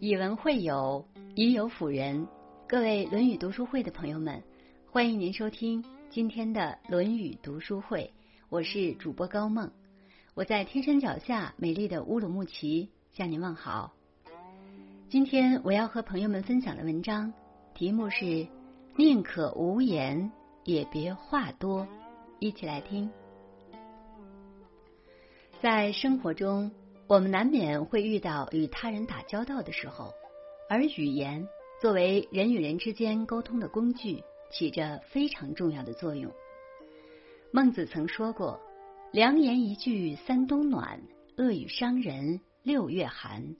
以文会友，以友辅仁。各位《论语》读书会的朋友们，欢迎您收听今天的《论语》读书会。我是主播高梦，我在天山脚下美丽的乌鲁木齐向您问好。今天我要和朋友们分享的文章题目是“宁可无言，也别话多”。一起来听。在生活中。我们难免会遇到与他人打交道的时候，而语言作为人与人之间沟通的工具，起着非常重要的作用。孟子曾说过：“良言一句三冬暖，恶语伤人六月寒。”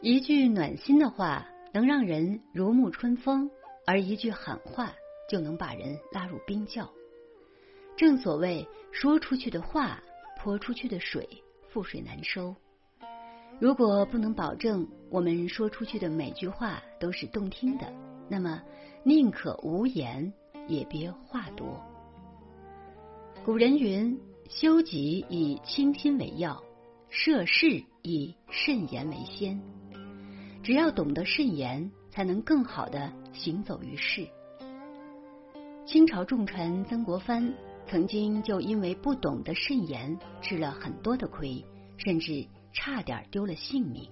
一句暖心的话能让人如沐春风，而一句狠话就能把人拉入冰窖。正所谓，说出去的话，泼出去的水。覆水难收。如果不能保证我们说出去的每句话都是动听的，那么宁可无言，也别话多。古人云：“修己以清心为要，涉世以慎言为先。”只要懂得慎言，才能更好的行走于世。清朝重臣曾国藩。曾经就因为不懂得慎言，吃了很多的亏，甚至差点丢了性命。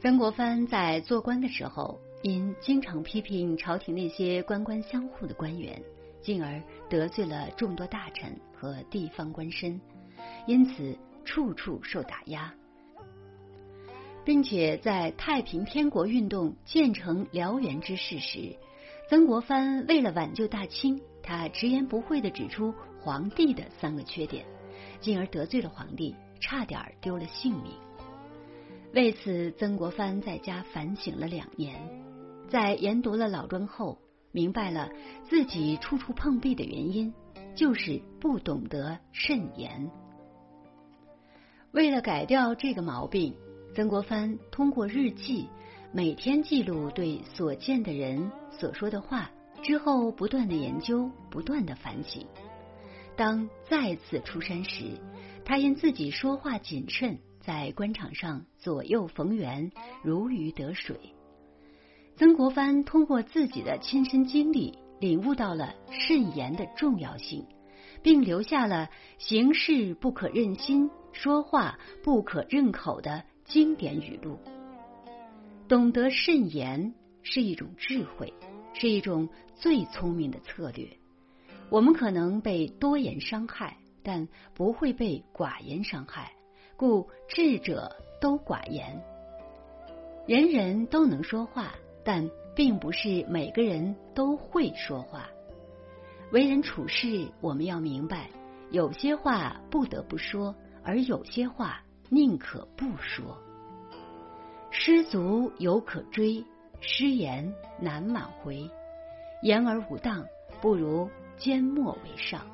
曾国藩在做官的时候，因经常批评朝廷那些官官相护的官员，进而得罪了众多大臣和地方官绅，因此处处受打压，并且在太平天国运动建成燎原之势时，曾国藩为了挽救大清。他直言不讳的指出皇帝的三个缺点，进而得罪了皇帝，差点丢了性命。为此，曾国藩在家反省了两年，在研读了老庄后，明白了自己处处碰壁的原因，就是不懂得慎言。为了改掉这个毛病，曾国藩通过日记每天记录对所见的人所说的话。之后，不断的研究，不断的反省。当再次出山时，他因自己说话谨慎，在官场上左右逢源，如鱼得水。曾国藩通过自己的亲身经历，领悟到了慎言的重要性，并留下了“行事不可任心，说话不可任口”的经典语录。懂得慎言是一种智慧。是一种最聪明的策略。我们可能被多言伤害，但不会被寡言伤害。故智者都寡言。人人都能说话，但并不是每个人都会说话。为人处事，我们要明白，有些话不得不说，而有些话宁可不说。失足犹可追。失言难挽回，言而无当，不如缄默为上。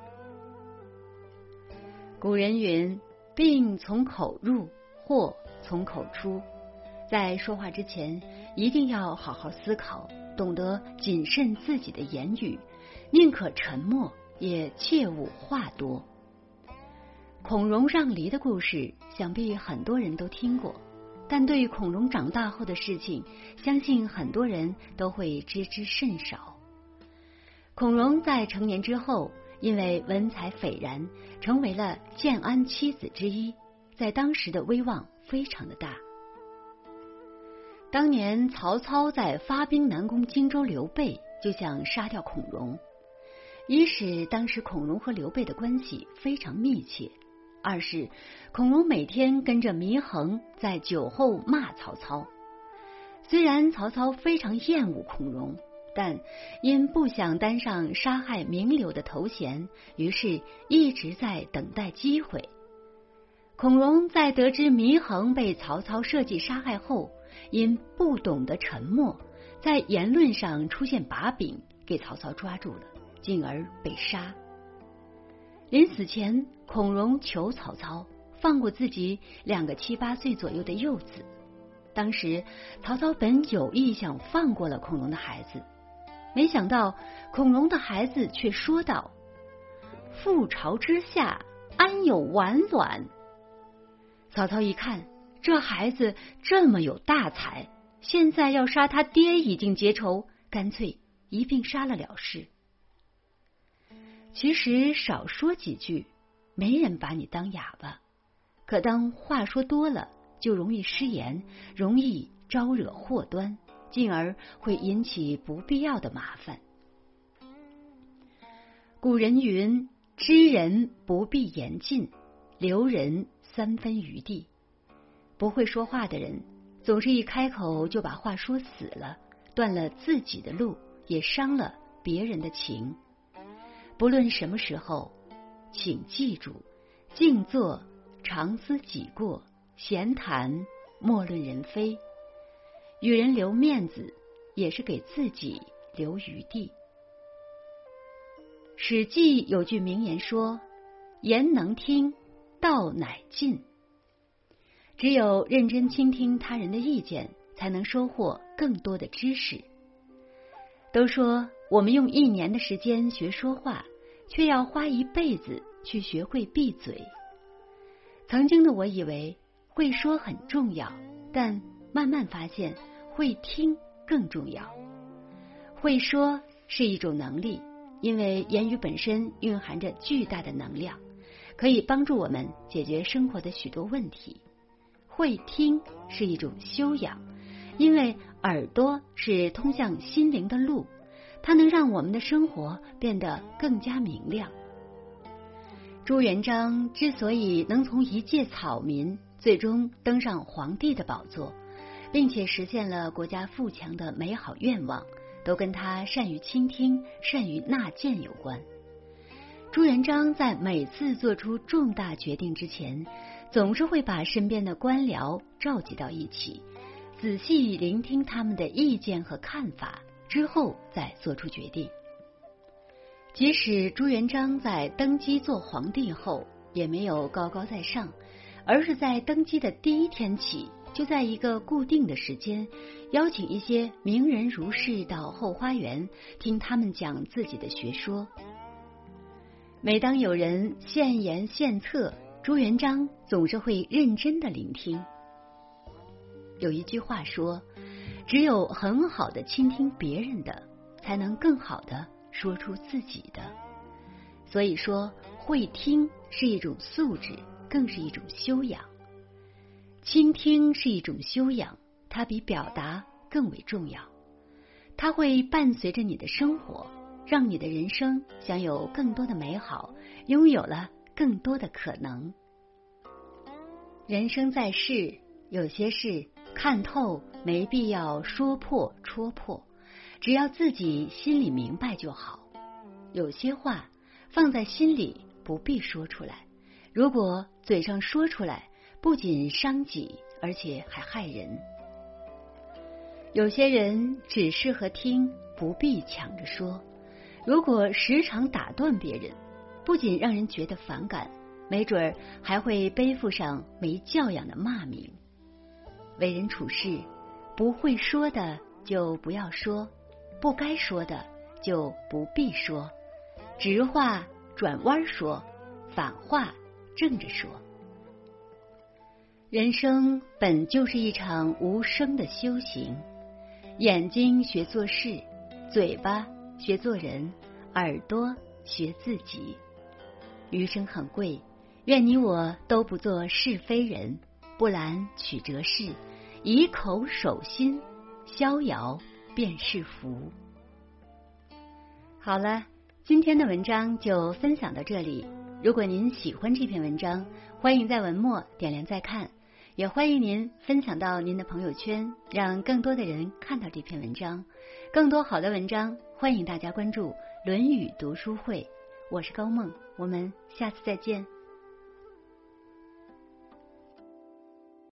古人云：“病从口入，祸从口出。”在说话之前，一定要好好思考，懂得谨慎自己的言语，宁可沉默，也切勿话多。孔融让梨的故事，想必很多人都听过。但对孔融长大后的事情，相信很多人都会知之甚少。孔融在成年之后，因为文采斐然，成为了建安七子之一，在当时的威望非常的大。当年曹操在发兵南攻荆州，刘备就想杀掉孔融，一是当时孔融和刘备的关系非常密切。二是孔融每天跟着祢衡在酒后骂曹操。虽然曹操非常厌恶孔融，但因不想担上杀害名流的头衔，于是一直在等待机会。孔融在得知祢衡被曹操设计杀害后，因不懂得沉默，在言论上出现把柄，给曹操抓住了，进而被杀。临死前，孔融求曹操放过自己两个七八岁左右的幼子。当时，曹操本有意想放过了孔融的孩子，没想到孔融的孩子却说道：“覆巢之下，安有完卵？”曹操一看，这孩子这么有大才，现在要杀他爹已经结仇，干脆一并杀了了事。其实少说几句，没人把你当哑巴；可当话说多了，就容易失言，容易招惹祸端，进而会引起不必要的麻烦。古人云：“知人不必言尽，留人三分余地。”不会说话的人，总是一开口就把话说死了，断了自己的路，也伤了别人的情。不论什么时候，请记住：静坐，常思己过；闲谈，莫论人非。与人留面子，也是给自己留余地。《史记》有句名言说：“言能听，道乃进。”只有认真倾听他人的意见，才能收获更多的知识。都说我们用一年的时间学说话，却要花一辈子去学会闭嘴。曾经的我以为会说很重要，但慢慢发现会听更重要。会说是一种能力，因为言语本身蕴含着巨大的能量，可以帮助我们解决生活的许多问题。会听是一种修养，因为耳朵是通向心灵的路，它能让我们的生活变得更加明亮。朱元璋之所以能从一介草民最终登上皇帝的宝座，并且实现了国家富强的美好愿望，都跟他善于倾听、善于纳谏有关。朱元璋在每次做出重大决定之前。总是会把身边的官僚召集到一起，仔细聆听他们的意见和看法，之后再做出决定。即使朱元璋在登基做皇帝后，也没有高高在上，而是在登基的第一天起，就在一个固定的时间，邀请一些名人儒士到后花园听他们讲自己的学说。每当有人献言献策，朱元璋总是会认真的聆听。有一句话说：“只有很好的倾听别人的，才能更好的说出自己的。”所以说，会听是一种素质，更是一种修养。倾听是一种修养，它比表达更为重要。它会伴随着你的生活，让你的人生享有更多的美好，拥有了。更多的可能。人生在世，有些事看透没必要说破戳破，只要自己心里明白就好。有些话放在心里不必说出来，如果嘴上说出来，不仅伤己，而且还害人。有些人只适合听，不必抢着说。如果时常打断别人。不仅让人觉得反感，没准儿还会背负上没教养的骂名。为人处事，不会说的就不要说，不该说的就不必说，直话转弯说，反话正着说。人生本就是一场无声的修行，眼睛学做事，嘴巴学做人，耳朵学自己。余生很贵，愿你我都不做是非人，不揽曲折事，以口守心，逍遥便是福。好了，今天的文章就分享到这里。如果您喜欢这篇文章，欢迎在文末点亮再看，也欢迎您分享到您的朋友圈，让更多的人看到这篇文章。更多好的文章，欢迎大家关注《论语读书会》。我是高梦，我们下次再见。